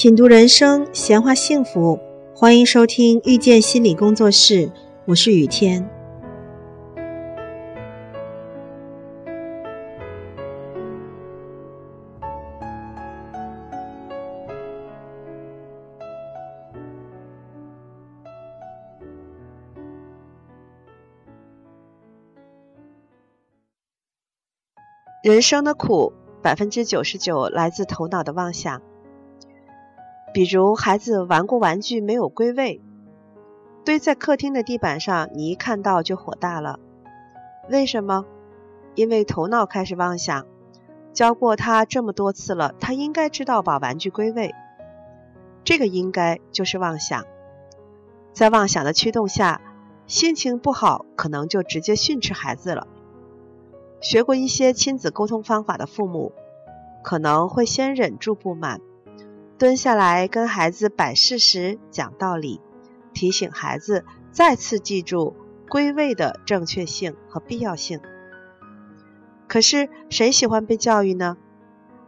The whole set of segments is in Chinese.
品读人生，闲话幸福，欢迎收听遇见心理工作室，我是雨天。人生的苦，百分之九十九来自头脑的妄想。比如孩子玩过玩具没有归位，堆在客厅的地板上，你一看到就火大了。为什么？因为头脑开始妄想，教过他这么多次了，他应该知道把玩具归位。这个应该就是妄想，在妄想的驱动下，心情不好，可能就直接训斥孩子了。学过一些亲子沟通方法的父母，可能会先忍住不满。蹲下来跟孩子摆事实、讲道理，提醒孩子再次记住归位的正确性和必要性。可是谁喜欢被教育呢？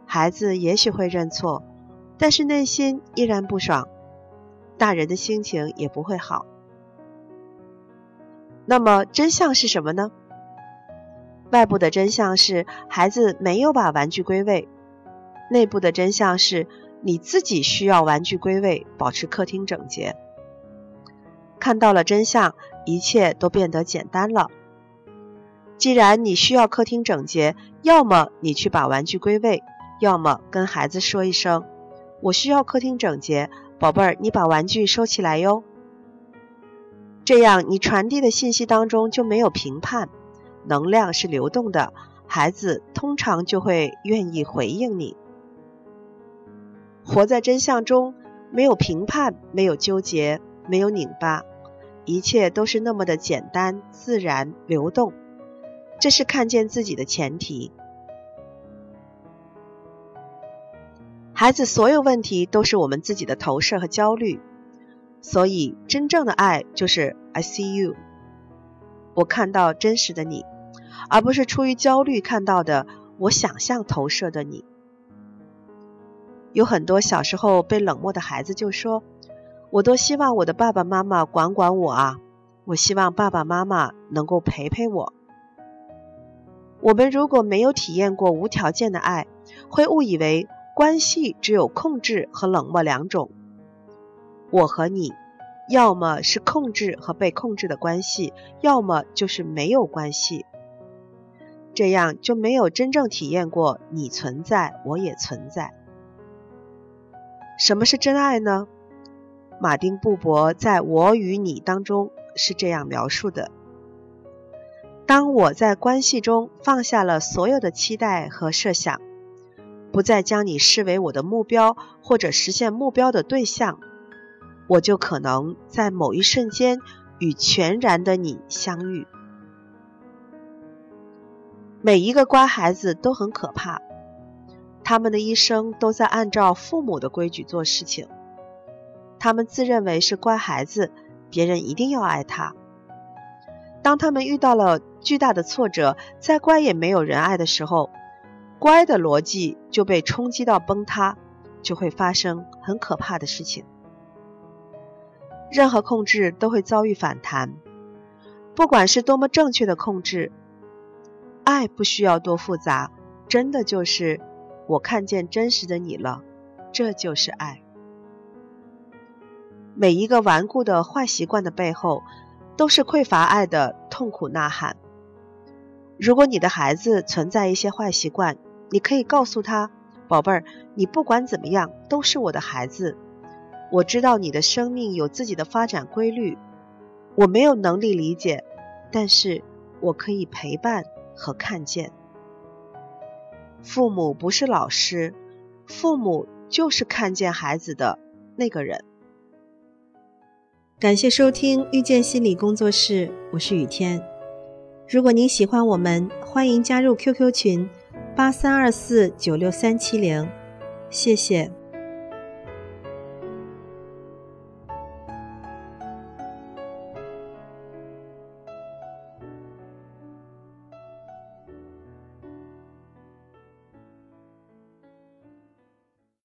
孩子也许会认错，但是内心依然不爽，大人的心情也不会好。那么真相是什么呢？外部的真相是孩子没有把玩具归位，内部的真相是。你自己需要玩具归位，保持客厅整洁。看到了真相，一切都变得简单了。既然你需要客厅整洁，要么你去把玩具归位，要么跟孩子说一声：“我需要客厅整洁，宝贝儿，你把玩具收起来哟。”这样你传递的信息当中就没有评判，能量是流动的，孩子通常就会愿意回应你。活在真相中，没有评判，没有纠结，没有拧巴，一切都是那么的简单、自然、流动。这是看见自己的前提。孩子所有问题都是我们自己的投射和焦虑，所以真正的爱就是 I see you，我看到真实的你，而不是出于焦虑看到的我想象投射的你。有很多小时候被冷漠的孩子就说：“我多希望我的爸爸妈妈管管我啊！我希望爸爸妈妈能够陪陪我。”我们如果没有体验过无条件的爱，会误以为关系只有控制和冷漠两种。我和你，要么是控制和被控制的关系，要么就是没有关系。这样就没有真正体验过你存在，我也存在。什么是真爱呢？马丁布伯在我与你当中是这样描述的：当我在关系中放下了所有的期待和设想，不再将你视为我的目标或者实现目标的对象，我就可能在某一瞬间与全然的你相遇。每一个乖孩子都很可怕。他们的一生都在按照父母的规矩做事情，他们自认为是乖孩子，别人一定要爱他。当他们遇到了巨大的挫折，再乖也没有人爱的时候，乖的逻辑就被冲击到崩塌，就会发生很可怕的事情。任何控制都会遭遇反弹，不管是多么正确的控制，爱不需要多复杂，真的就是。我看见真实的你了，这就是爱。每一个顽固的坏习惯的背后，都是匮乏爱的痛苦呐喊。如果你的孩子存在一些坏习惯，你可以告诉他：“宝贝儿，你不管怎么样都是我的孩子。我知道你的生命有自己的发展规律，我没有能力理解，但是我可以陪伴和看见。”父母不是老师，父母就是看见孩子的那个人。感谢收听遇见心理工作室，我是雨天。如果您喜欢我们，欢迎加入 QQ 群八三二四九六三七零，谢谢。